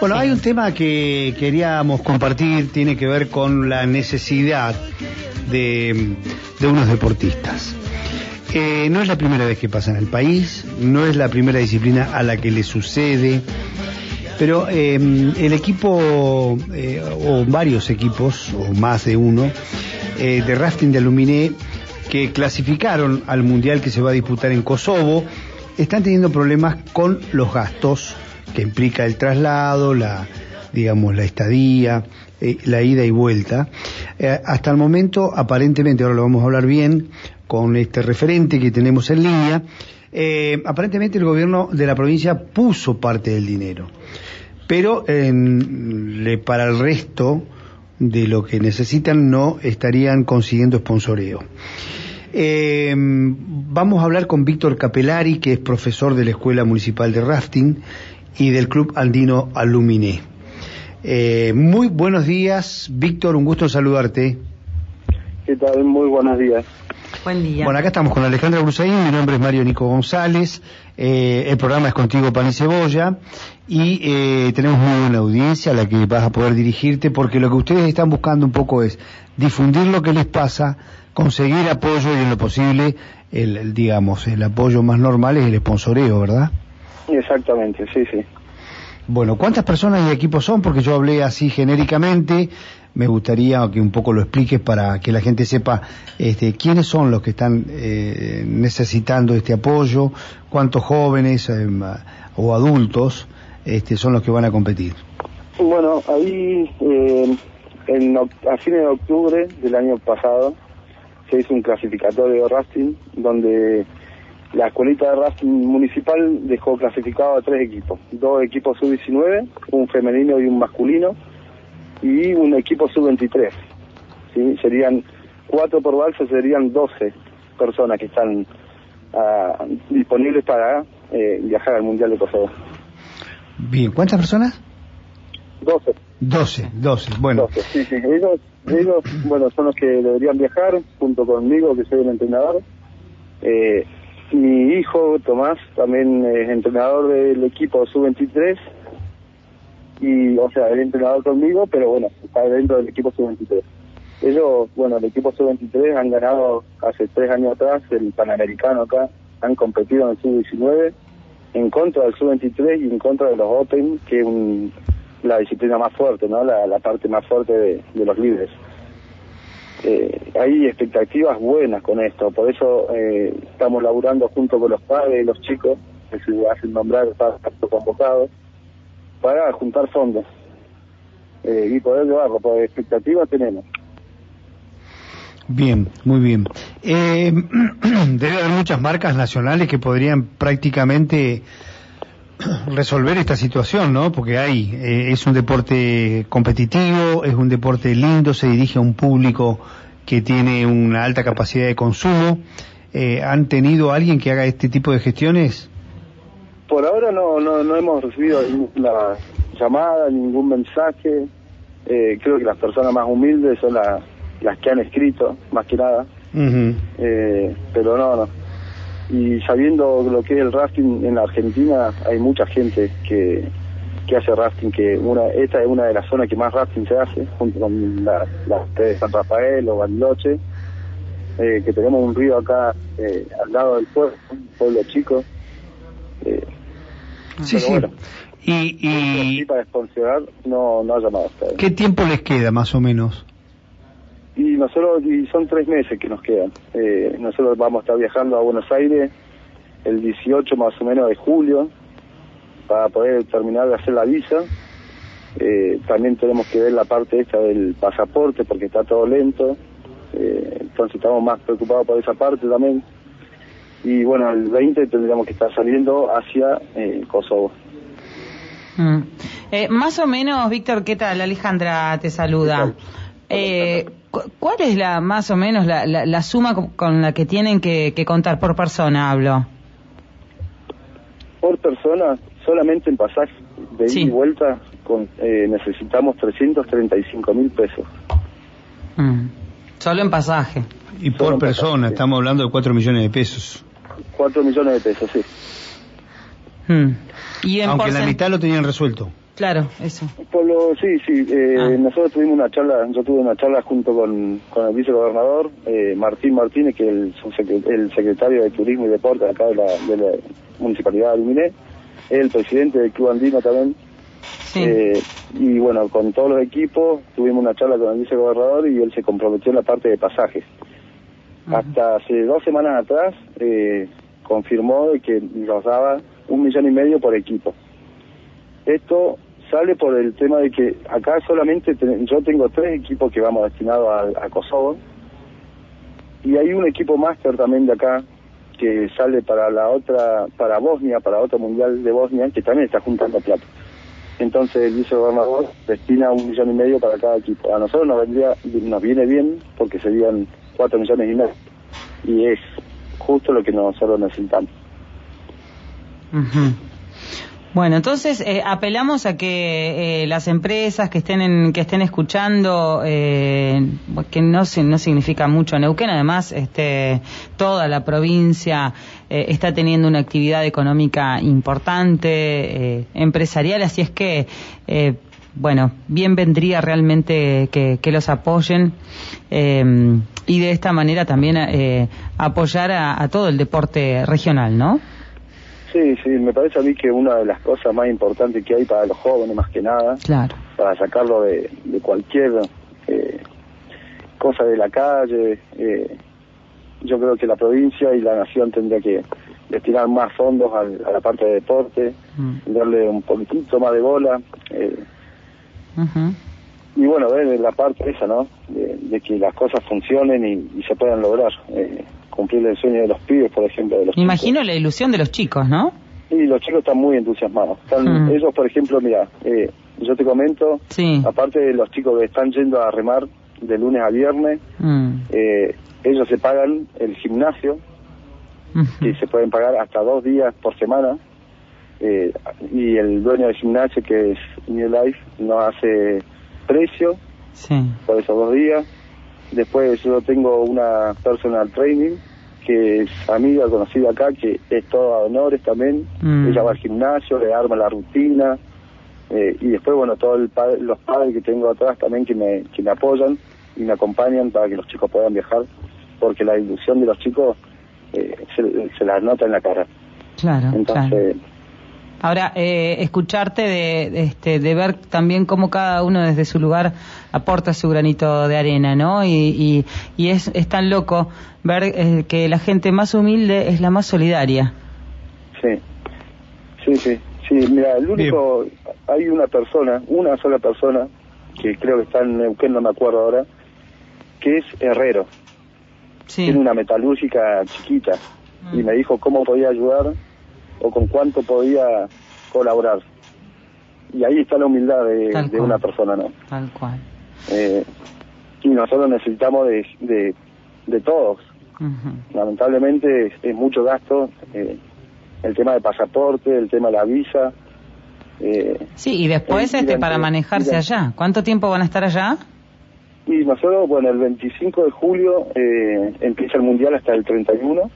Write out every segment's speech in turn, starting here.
Bueno, hay un tema que queríamos compartir, tiene que ver con la necesidad de, unos deportistas. Eh, no es la primera vez que pasa en el país, no es la primera disciplina a la que le sucede, pero em, el equipo, eh, o varios equipos, o más de uno, eh, de rafting de Aluminé, que clasificaron al Mundial que se va a disputar en Kosovo, están teniendo problemas con los gastos que implica el traslado, la, digamos, la estadía, eh, la ida y vuelta. Eh, hasta el momento, aparentemente, ahora lo vamos a hablar bien con este referente que tenemos en línea, eh, aparentemente el gobierno de la provincia puso parte del dinero, pero le, para el resto de lo que necesitan no estarían consiguiendo sponsoreo. vamos a hablar con Víctor Capelari, que es profesor de la Escuela Municipal de Rafting y del Club Andino Aluminé. Eh, muy buenos días, Víctor, un gusto saludarte. ¿Qué tal? Muy buenos días. Buen día. Bueno, acá estamos con Alejandra Brusaín, mi nombre es Mario Nico González, eh, el programa es Contigo Pan y Cebolla y eh, tenemos muy buena audiencia a la que vas a poder dirigirte porque lo que ustedes están buscando un poco es difundir lo que les pasa, conseguir apoyo y en lo posible, el digamos, el apoyo más normal es el sponsoreo, ¿verdad? Exactamente, sí, sí. Bueno, ¿cuántas personas y equipos son? Porque yo hablé así genéricamente. Me gustaría que un poco lo expliques para que la gente sepa este, quiénes son los que están eh, necesitando este apoyo, cuántos jóvenes eh, o adultos este, son los que van a competir. Bueno, ahí eh, en, a fines de octubre del año pasado se hizo un clasificatorio de rafting donde la escuelita de rafting municipal dejó clasificado a tres equipos, dos equipos sub-19, un femenino y un masculino, y un equipo sub-23. ¿sí? Serían cuatro por balsa, serían 12 personas que están ah, disponibles para eh, viajar al Mundial de Kosovo. Bien, ¿cuántas personas? 12. 12, 12, bueno. sí, sí. Ellos, ellos, bueno, son los que deberían viajar junto conmigo, que soy el entrenador. Eh, mi hijo Tomás también es entrenador del equipo sub-23 y, o sea, es entrenador conmigo, pero bueno, está dentro del equipo sub-23. Ellos, bueno, el equipo sub-23 han ganado hace tres años atrás el Panamericano acá, han competido en el sub-19 en contra del sub-23 y en contra de los Open, que es la disciplina más fuerte, ¿no? La, parte más fuerte de, de los libres eh, hay expectativas buenas con esto, por eso eh, estamos laburando junto con los padres y los chicos, que se hacen nombrar, están convocados, para juntar fondos eh, y poder llevarlo, porque expectativas tenemos. Bien, muy bien. Eh, debe haber muchas marcas nacionales que podrían prácticamente resolver esta situación, ¿no? Porque hay, eh, es un deporte competitivo, es un deporte lindo, se dirige a un público que tiene una alta capacidad de consumo. Eh, ¿Han tenido alguien que haga este tipo de gestiones? Por ahora no, no, no hemos recibido ninguna llamada, ningún mensaje. Eh, creo que las personas más humildes son las que han escrito, más que nada. pero no, no y sabiendo lo que es el rafting en la Argentina, hay mucha gente que, que hace rafting, que una esta es una de las zonas que más rafting se hace, junto con la, de San Rafael o Bariloche, eh, que tenemos un río acá eh, al lado del pueblo, un pueblo chico. Eh, sí, sí. y, y... para sponsorar no, no ha llamado ¿Qué tiempo les queda más o menos? Nosotros, y son tres meses que nos quedan. Eh, nosotros vamos a estar viajando a Buenos Aires el 18 más o menos de julio para poder terminar de hacer la visa. Eh, también tenemos que ver la parte esta del pasaporte porque está todo lento. Eh, entonces estamos más preocupados por esa parte también. Y bueno, el 20 tendríamos que estar saliendo hacia Kosovo. Mm. más o menos, Víctor, ¿qué tal? Alejandra te saluda. Eh, ¿Cuál es la más o menos la, la, suma con la que tienen que, contar por persona, hablo? Por persona, solamente en pasaje de ida y vuelta con, eh, necesitamos 335 mil pesos. Mm. Solo en pasaje. Y por persona, estamos hablando de 4 millones de pesos. 4 millones de pesos, sí. Mm. ¿Y Aunque la mitad lo tenían resuelto. Claro, eso. Por lo, sí, sí. Eh, Ah. Nosotros tuvimos una charla, yo tuve una charla junto con, con el vicegobernador eh, Martín Martínez, que es el, secretario de Turismo y Deporte acá de la, de la Municipalidad de Luminé, el presidente del Club Andino también. Sí. Eh, y bueno, con todos los equipos tuvimos una charla con el vicegobernador y él se comprometió en la parte de pasajes. Hasta hace dos semanas atrás eh, confirmó que nos daba un millón y medio por equipo. Esto sale por el tema de que acá solamente yo tengo tres equipos que vamos destinados a, a Kosovo y hay un equipo máster también de acá que sale para la otra, para Bosnia, para otro mundial de Bosnia que también está juntando plata. Entonces el vicegobernador destina un millón y medio para cada equipo. A nosotros nos vendría, nos viene bien porque serían cuatro millones y medio y es justo lo que nosotros necesitamos. Ujú. Bueno, entonces eh, apelamos a que eh, las empresas que estén en- que estén escuchando, eh, que no no significa mucho Neuquén, además este, toda la provincia eh, está teniendo una actividad económica importante, eh, empresarial, así es que eh, bueno, bien vendría realmente que, los apoyen y de esta manera también apoyar a todo el deporte regional, ¿no? Sí, sí, me parece a mí que una de las cosas más importantes que hay para los jóvenes, más que nada, Claro. para sacarlo de, de cualquier eh, cosa de la calle, eh, yo creo que la provincia y la nación tendría que destinar más fondos al- a la parte de deporte, Mm. darle un poquitito más de bola. eh, y bueno, ver la parte esa, ¿no? De, de que las cosas funcionen y, y se puedan lograr. eh, cumplir el sueño de los pibes, por ejemplo. De los Me Imagino la ilusión de los chicos, ¿no? Y los chicos están muy entusiasmados. Están, Mm. Ellos, por ejemplo, mira, eh, yo te comento, Sí. aparte de los chicos que están yendo a remar de lunes a viernes, Mm. eh, ellos se pagan el gimnasio, Ujú. y se pueden pagar hasta dos días por semana. eh, y el dueño del gimnasio, que es New Life, nos hace precio Sí. por esos dos días. Después yo tengo una personal training que es amiga conocida acá, que es todo a honores también. Mm. Ella va al gimnasio, le arma la rutina. eh, y después, bueno, todos los padres que tengo atrás también que me, que me apoyan y me acompañan para que los chicos puedan viajar, porque la ilusión de los chicos eh, se, se la nota en la cara. Claro, claro. Ahora, eh, escucharte de, de, este, de ver también cómo cada uno desde su lugar aporta su granito de arena, ¿no? Y, y, y es, es tan loco ver eh, que la gente más humilde es la más solidaria. sí, sí, sí. Sí, mira, el único, hay una persona, una sola persona, que creo que está en Neuquén, no me acuerdo ahora, que es herrero. Sí. Tiene una metalúrgica chiquita Mm. y me dijo cómo podía ayudar o con cuánto podía colaborar. Y ahí está la humildad de, una persona, ¿no? Tal cual. Eh, y nosotros necesitamos de, de, de todos. Lamentablemente es, es mucho gasto, eh, el tema de pasaporte, el tema de la visa. Eh, Sí, y después este para manejarse allá. ¿Cuánto tiempo van a estar allá? y nosotros, bueno, el 25 de julio eh, empieza el Mundial hasta el 31.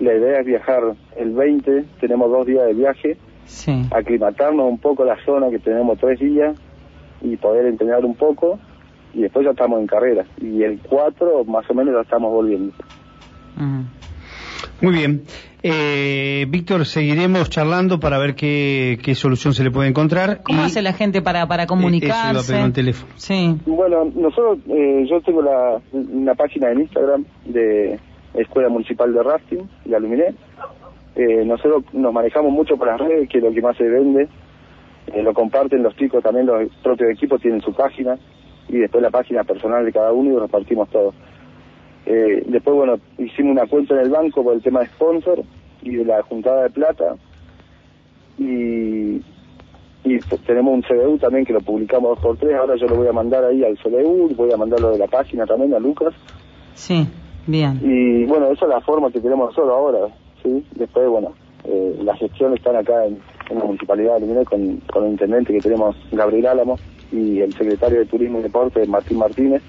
La idea es viajar el 20, tenemos dos días de viaje, Sí. aclimatarnos un poco la zona que tenemos tres días y poder entrenar un poco y después ya estamos en carrera. Y el 4 más o menos ya estamos volviendo. Muy bien. Eh, Víctor, seguiremos charlando para ver qué, qué solución se le puede encontrar. ¿Cómo Y- hace la gente para, para Eh, eso comunicarse? pedir un teléfono. Sí. Bueno, nosotros, eh, yo tengo la, una página en Instagram de Escuela Municipal de Rafting, de Aluminé. Eh, nosotros nos manejamos mucho por las redes, que es lo que más se vende. Eh, lo comparten los chicos, también los propios equipos tienen su página y después la página personal de cada uno y repartimos todo. Eh, después, bueno, hicimos una cuenta en el banco por el tema de sponsor y de la juntada de plata. Y, y tenemos un CDU también que lo publicamos dos por tres. Ahora yo lo voy a mandar ahí al CDU, voy a mandarlo de la página también a Lucas. Sí. Bien. Y bueno, esa es la forma que tenemos nosotros ahora. ¿sí? Después, bueno, eh, las gestiones están acá en, en la Municipalidad de Luminé con, con el intendente que tenemos, Gabriel Álamo, y el secretario de Turismo y Deporte, Martín Martínez.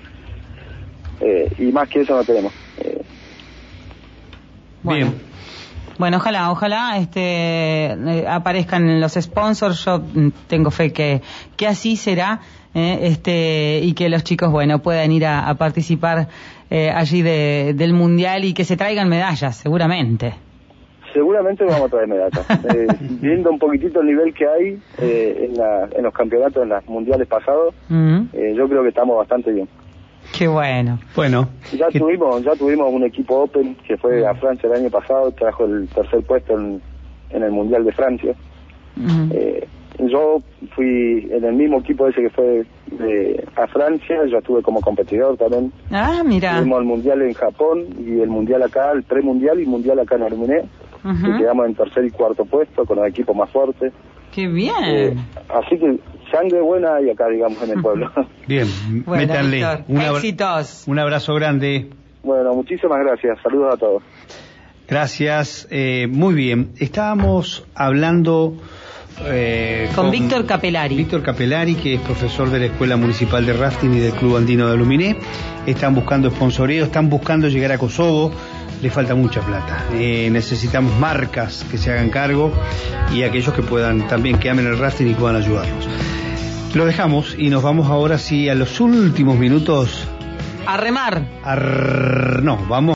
Eh, y más que eso no tenemos. Eh, Bueno. Bien. Bueno, ojalá, ojalá este, eh, aparezcan los sponsors. Yo mm, tengo fe que, que así será. eh, este y que los chicos bueno puedan ir a, a participar eh, allí de- del mundial y que se traigan medallas seguramente Seguramente vamos a traer medallas. Eh, viendo un poquitito el nivel que hay eh, en, la- en los campeonatos, en las mundiales pasados, yo creo que estamos bastante bien. Qué bueno Bueno, Ya que- tuvimos ya tuvimos un equipo Open que fue a Francia el año pasado, trajo el tercer puesto en, en el Mundial de Francia. Eh, yo fui en el mismo equipo ese que fue de, a Francia, yo estuve como competidor también. ah mira Tuvimos el Mundial en Japón y el Mundial acá, el premundial y Mundial acá en Arminé. Que quedamos en tercer y cuarto puesto con los equipos más fuertes. qué Eh, bien así que sangre buena hay acá, digamos, en el pueblo. bien, Bueno, métanle. Víctor, Un, abra- éxitos. un abrazo grande. bueno, muchísimas gracias. Saludos a todos. Gracias. Eh, muy bien. Estábamos hablando eh, Con Víctor Capelari. Víctor Capelari, que es profesor de la Escuela Municipal de Rafting y del Club Andino de Aluminé. Están buscando sponsoreo, están buscando llegar a Kosovo. Le falta mucha plata. Eh, necesitamos marcas que se hagan cargo y aquellos que puedan también que amen el rafting y puedan ayudarnos. Lo dejamos y nos vamos ahora sí a los últimos minutos. a remar Ar- No, vamos.